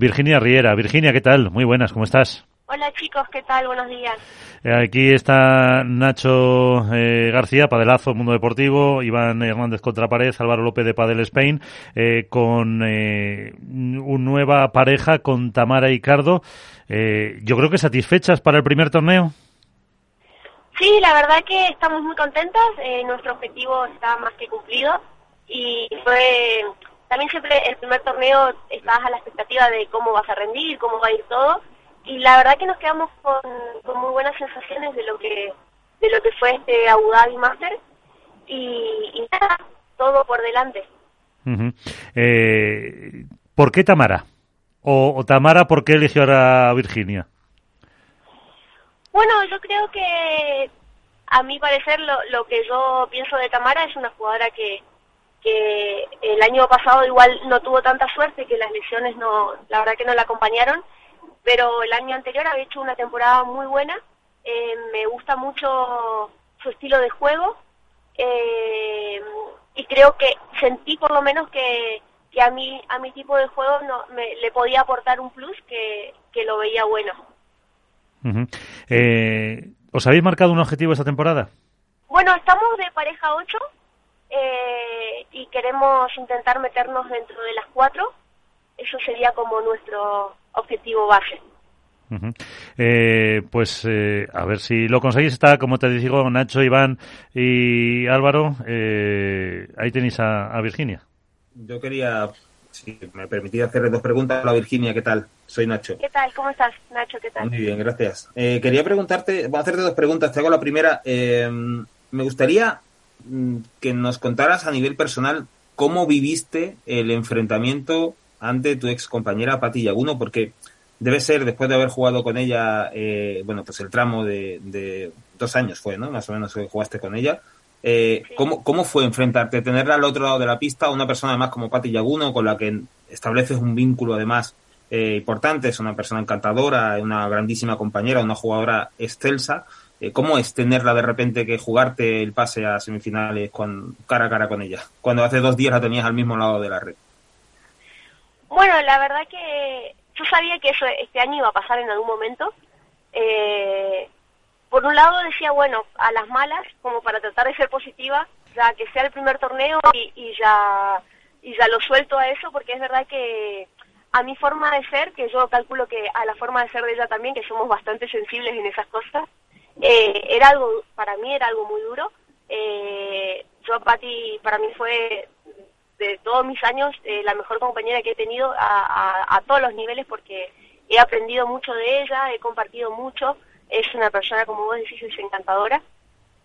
Virginia Riera. Virginia, ¿qué tal? Muy buenas, ¿cómo estás? Hola chicos, ¿qué tal? Buenos días. Eh, aquí está Nacho eh, García, Padelazo, Mundo Deportivo, Iván Hernández Contrapared, Álvaro López de Padel Spain, eh, con una nueva pareja con Tamara y Cardo. yo creo que satisfechas para el primer torneo. Sí, la verdad que estamos muy contentos. nuestro objetivo está más que cumplido y fue también siempre el primer torneo estás a la expectativa de cómo vas a rendir, cómo va a ir todo. Y la verdad que nos quedamos con, muy buenas sensaciones de lo que de lo que fue este Abu Dhabi Master. Y, nada, todo por delante. Eh, ¿Por qué Tamara? O, Tamara, ¿por qué eligió a Virginia? Bueno, yo creo que a mi parecer lo, lo que yo pienso de Tamara es una jugadora que, que el año pasado igual no tuvo tanta suerte, que las lesiones no, la verdad que no la acompañaron, pero el año anterior había hecho una temporada muy buena, eh, me gusta mucho su estilo de juego eh, y creo que sentí por lo menos que, que a mí a mi tipo de juego no me, le podía aportar un plus que, que lo veía bueno. Eh, ¿Os habéis marcado un objetivo esta temporada? Bueno, estamos de pareja 8 eh, y queremos intentar meternos dentro de las cuatro. Eso sería como nuestro objetivo base. eh, pues eh, a ver si lo conseguís. Está, como te digo, Nacho, Iván y Álvaro. Eh, ahí tenéis a, Virginia. Yo quería, si me permitía hacerle dos preguntas. a Virginia, ¿qué tal? Soy Nacho. ¿Qué tal? ¿Cómo estás, Nacho? ¿Qué tal? Muy bien, gracias. Eh, quería preguntarte, voy a hacerte dos preguntas. Te hago la primera. Eh, me gustaría que nos contaras a nivel personal cómo viviste el enfrentamiento ante tu ex compañera Pati Yaguno, porque debe ser, después de haber jugado con ella, eh, bueno, pues el tramo de, dos años fue, ¿no? Más o menos que jugaste con ella. Eh, ¿cómo, ¿Cómo fue enfrentarte, tenerla al otro lado de la pista, una persona además como Pati Yaguno, con la que estableces un vínculo además eh, importante, es una persona encantadora, una grandísima compañera, una jugadora excelsa, eh, ¿Cómo es tenerla de repente que jugarte el pase a semifinales con, cara a cara con ella? Cuando hace dos días la tenías al mismo lado de la red. Bueno, la verdad que yo sabía que eso este año iba a pasar en algún momento. Eh, por un lado decía, bueno, a las malas, como para tratar de ser positiva, ya que sea el primer torneo y, ya y ya lo suelto a eso, porque es verdad que a mi forma de ser, que yo calculo que a la forma de ser de ella también, que somos bastante sensibles en esas cosas, eh, era algo, para mí era algo muy duro. Eh, yo, Patti, para mí fue de todos mis años eh, la mejor compañera que he tenido a, todos los niveles porque he aprendido mucho de ella, he compartido mucho, es una persona, como vos decís, encantadora.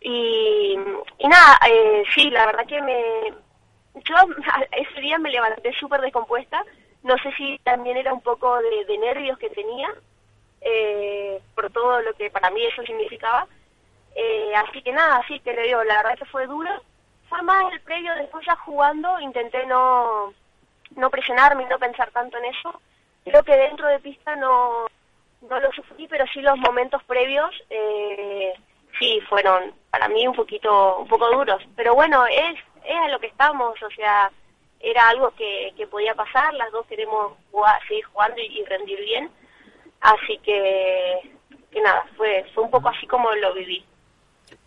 Y, y nada, eh, sí, la verdad que me... Yo ese día me levanté súper descompuesta, no sé si también era un poco de nervios que tenía, eh, por todo lo que para mí eso significaba. Eh, así que nada, sí, te lo digo, la verdad que fue duro. Fue más el previo, después ya jugando, intenté no, no presionarme y no pensar tanto en eso. Creo que dentro de pista no, no lo sufrí, pero sí los momentos previos eh, sí fueron para mí un poquito, un poco duros. Pero bueno, es, es a lo que estamos, o sea, era algo que, que podía pasar, las dos queremos seguir jugando y rendir bien Así que, que nada, fue, fue un poco así como lo viví.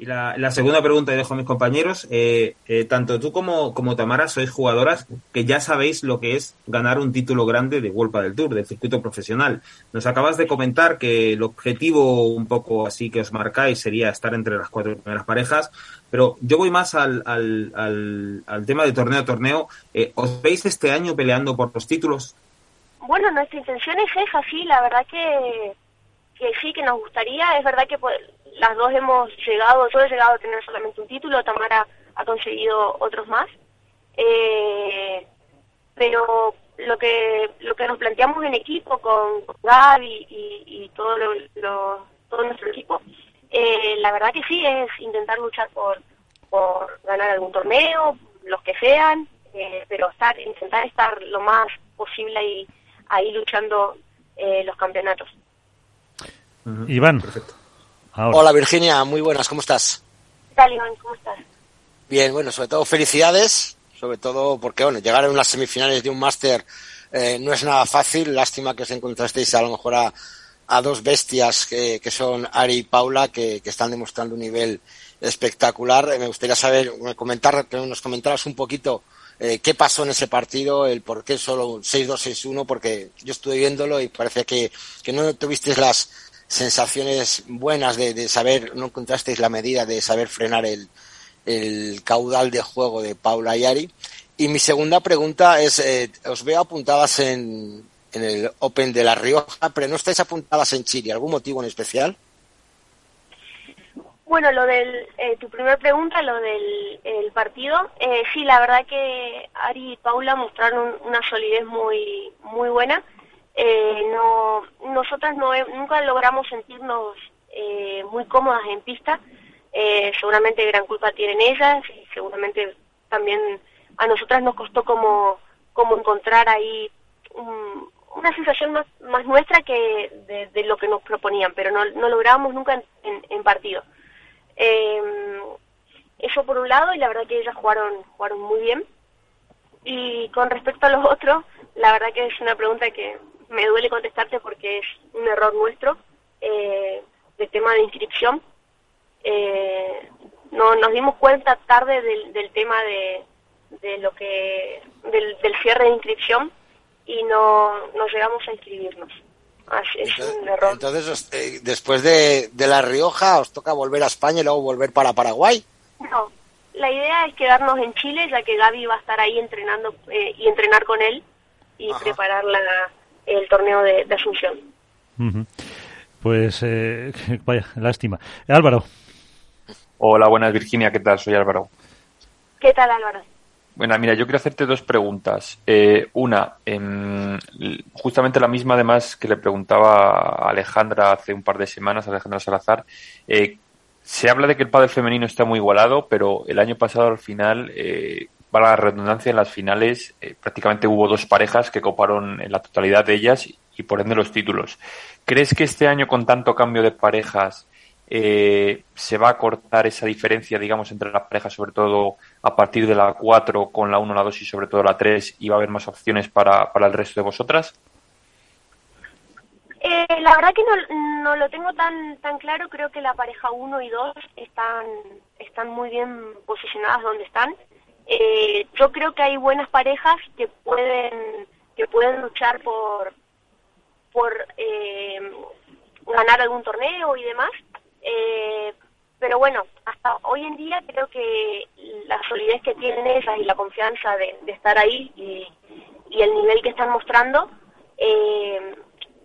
Y la, segunda pregunta, y dejo a mis compañeros, eh, eh, tanto tú como, como Tamara sois jugadoras que ya sabéis lo que es ganar un título grande de World del Tour, del circuito profesional. Nos acabas de comentar que el objetivo un poco así que os marcáis sería estar entre las cuatro primeras parejas, pero yo voy más al, al, al, al tema de torneo a torneo. Eh, ¿Os veis este año peleando por los títulos? Bueno, nuestra intención es esa, sí, la verdad que, sí, que nos gustaría. Es verdad que pues, las dos hemos llegado, yo he llegado a tener solamente un título, Tamara ha conseguido otros más. Eh, pero lo que lo que nos planteamos en equipo con, Gaby y, todo lo, todo nuestro equipo, eh, la verdad que sí es intentar luchar por, por ganar algún torneo, los que sean, eh, pero estar intentar estar lo más posible y ahí luchando eh, los campeonatos. Iván. Hola Virginia, muy buenas, ¿cómo estás? ¿Qué tal Iván? ¿Cómo estás? Bien, bueno, sobre todo felicidades, sobre todo porque bueno, llegar a unas semifinales de un máster eh, no es nada fácil. Lástima que os encontrasteis a lo mejor a, a dos bestias que, que, son Ari y Paula, que, que están demostrando un nivel espectacular. Eh, me gustaría saber, comentar, que nos comentaras un poquito eh, qué pasó en ese partido, el por qué solo 6-2-6-1, porque yo estuve viéndolo y parece que, que no tuvisteis las sensaciones buenas de, de, saber, no encontrasteis la medida de saber frenar el, el caudal de juego de Paula y Ari. Y mi segunda pregunta es, eh, os veo apuntadas en, en el Open de La Rioja, pero no estáis apuntadas en Chile. ¿Algún motivo en especial? Bueno, lo del, eh, tu primera pregunta, lo del el partido, eh, sí, la verdad que Ari y Paula mostraron una solidez muy muy buena. Eh, no, nosotras no, nunca logramos sentirnos eh, muy cómodas en pista. Eh, seguramente gran culpa tienen ellas y seguramente también a nosotras nos costó como, como encontrar ahí un, una sensación más, más nuestra que de, de, lo que nos proponían, pero no, no lográbamos nunca en, en, en partido. Eh, eso por un lado, y la verdad que ellas jugaron, jugaron muy bien. Y con respecto a los otros, la verdad que es una pregunta que me duele contestarte porque es un error nuestro eh, de tema de inscripción. Eh, no, nos dimos cuenta tarde del, del tema de, de lo que del, del cierre de inscripción y no, no llegamos a inscribirnos. Es entonces, un error. Entonces, eh, después de, de, La Rioja, ¿os toca volver a España y luego volver para Paraguay? No, la idea es quedarnos en Chile, ya que Gaby va a estar ahí entrenando eh, y entrenar con él y Ajá. preparar la, el torneo de, de Asunción. Uh -huh. Pues, eh, vaya, lástima. Álvaro. Hola, buenas Virginia, ¿qué tal? Soy Álvaro. ¿Qué tal, Álvaro? Bueno, mira, yo quiero hacerte dos preguntas. Eh, una, eh, justamente la misma además que le preguntaba a Alejandra hace un par de semanas, Alejandra Salazar. Eh, se habla de que el pádel femenino está muy igualado, pero el año pasado al final, eh, para la redundancia, en las finales eh, prácticamente hubo dos parejas que coparon en la totalidad de ellas y por ende los títulos. ¿Crees que este año con tanto cambio de parejas eh, se va a cortar esa diferencia, digamos, entre las parejas, sobre todo a partir de la 4 con la 1, la 2 y sobre todo la 3, y va a haber más opciones para, para el resto de vosotras? Eh, la verdad que no, no, lo tengo tan tan claro, creo que la pareja 1 y 2 están, están muy bien posicionadas donde están. Eh, yo creo que hay buenas parejas que pueden que pueden luchar por por eh, ganar algún torneo y demás eh, pero bueno, hasta hoy en día creo que la solidez que tienen ellas y la confianza de, estar ahí y, y, el nivel que están mostrando, eh,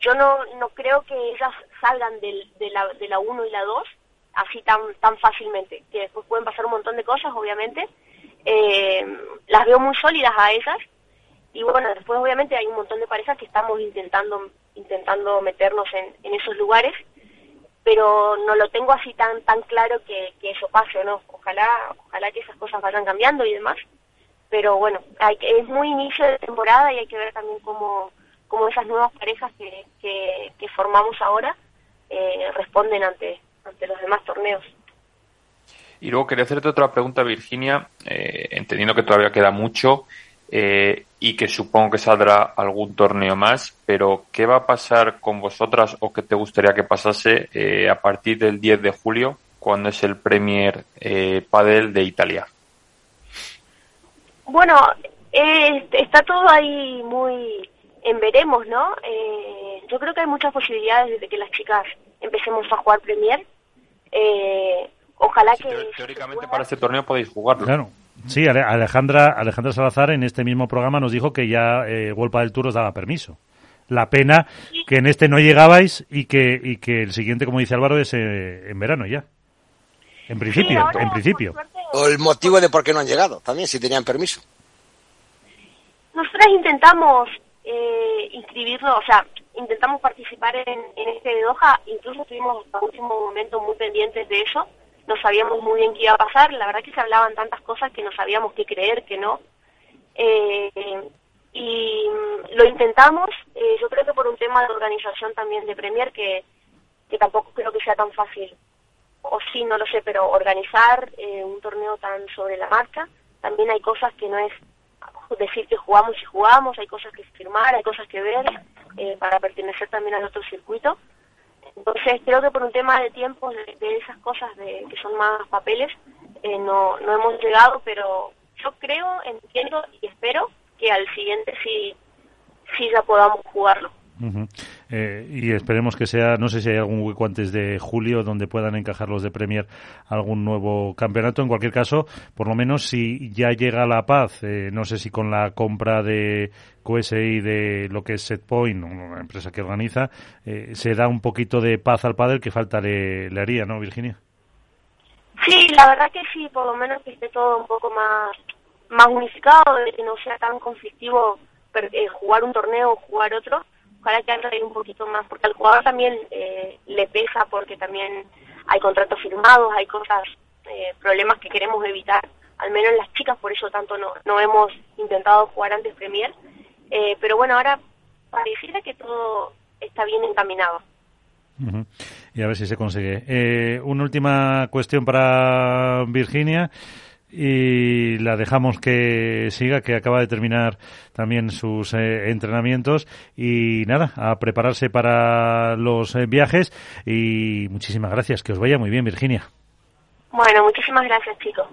yo no, no creo que ellas salgan del, de, la, de la 1 y la 2 así tan, tan fácilmente, que después pueden pasar un montón de cosas, obviamente. Eh, las veo muy sólidas a ellas y bueno, después obviamente hay un montón de parejas que estamos intentando intentando meternos en, en esos lugares pero no lo tengo así tan tan claro que, que eso pase o no. Ojalá, ojalá que esas cosas vayan cambiando y demás. Pero bueno, hay, es muy inicio de temporada y hay que ver también cómo, cómo esas nuevas parejas que, que, que formamos ahora eh, responden ante, ante los demás torneos. Y luego quería hacerte otra pregunta, Virginia, eh, entendiendo que todavía queda mucho eh, y que supongo que saldrá algún torneo más, pero ¿qué va a pasar con vosotras o qué te gustaría que pasase eh, a partir del 10 de julio, cuando es el Premier eh, Padel de Italia? Bueno, eh, está todo ahí muy en veremos, ¿no? Eh, yo creo que hay muchas posibilidades de que las chicas empecemos a jugar Premier. Eh, ojalá que... Teóricamente para este torneo podéis jugarlo. Claro. Sí, Alejandra, Alejandra Salazar en este mismo programa nos dijo que ya eh, Golpa del Tour os daba permiso. La pena que en este no llegabais y que, y que el siguiente, como dice Álvaro, es eh, en verano ya. En principio, sí, ahora, en principio. Suerte, o el motivo de por qué no han llegado, también, si tenían permiso. Nosotras intentamos eh, inscribirnos, o sea, intentamos participar en, en este de Doha, incluso estuvimos hasta último momento muy pendientes de eso no sabíamos muy bien qué iba a pasar, la verdad que se hablaban tantas cosas que no sabíamos qué creer, que no. Eh, y lo intentamos, eh, yo creo que por un tema de organización también de Premier, que, que tampoco creo que sea tan fácil, o sí, no lo sé, pero organizar eh, un torneo tan sobre la marcha, también hay cosas que no es decir que jugamos y jugamos, hay cosas que firmar, hay cosas que ver eh, para pertenecer también al otro circuito. Entonces creo que por un tema de tiempo, de, esas cosas de, que son más papeles, eh, no, no hemos llegado, pero yo creo, entiendo y espero que al siguiente sí, sí ya podamos jugarlo. Eh, y esperemos que sea, no sé si hay algún hueco antes de julio donde puedan encajar los de Premier algún nuevo campeonato. En cualquier caso, por lo menos si ya llega la paz, eh, no sé si con la compra de QSI de lo que es Setpoint, una empresa que organiza, eh, se da un poquito de paz al padre que falta le, haría, ¿no, Virginia? Sí, la verdad que sí, por lo menos que esté todo un poco más, más unificado, de que no sea tan conflictivo jugar un torneo o jugar otro para que haya un poquito más, porque al jugador también eh, le pesa porque también hay contratos firmados, hay cosas, eh, problemas que queremos evitar, al menos las chicas, por eso tanto no, no hemos intentado jugar antes Premier, eh, pero bueno, ahora pareciera que todo está bien encaminado. Y a ver si se consigue. una última cuestión para Virginia y la dejamos que siga, que acaba de terminar también sus eh, entrenamientos y nada, a prepararse para los eh, viajes y muchísimas gracias, que os vaya muy bien Virginia. Bueno, muchísimas gracias chicos.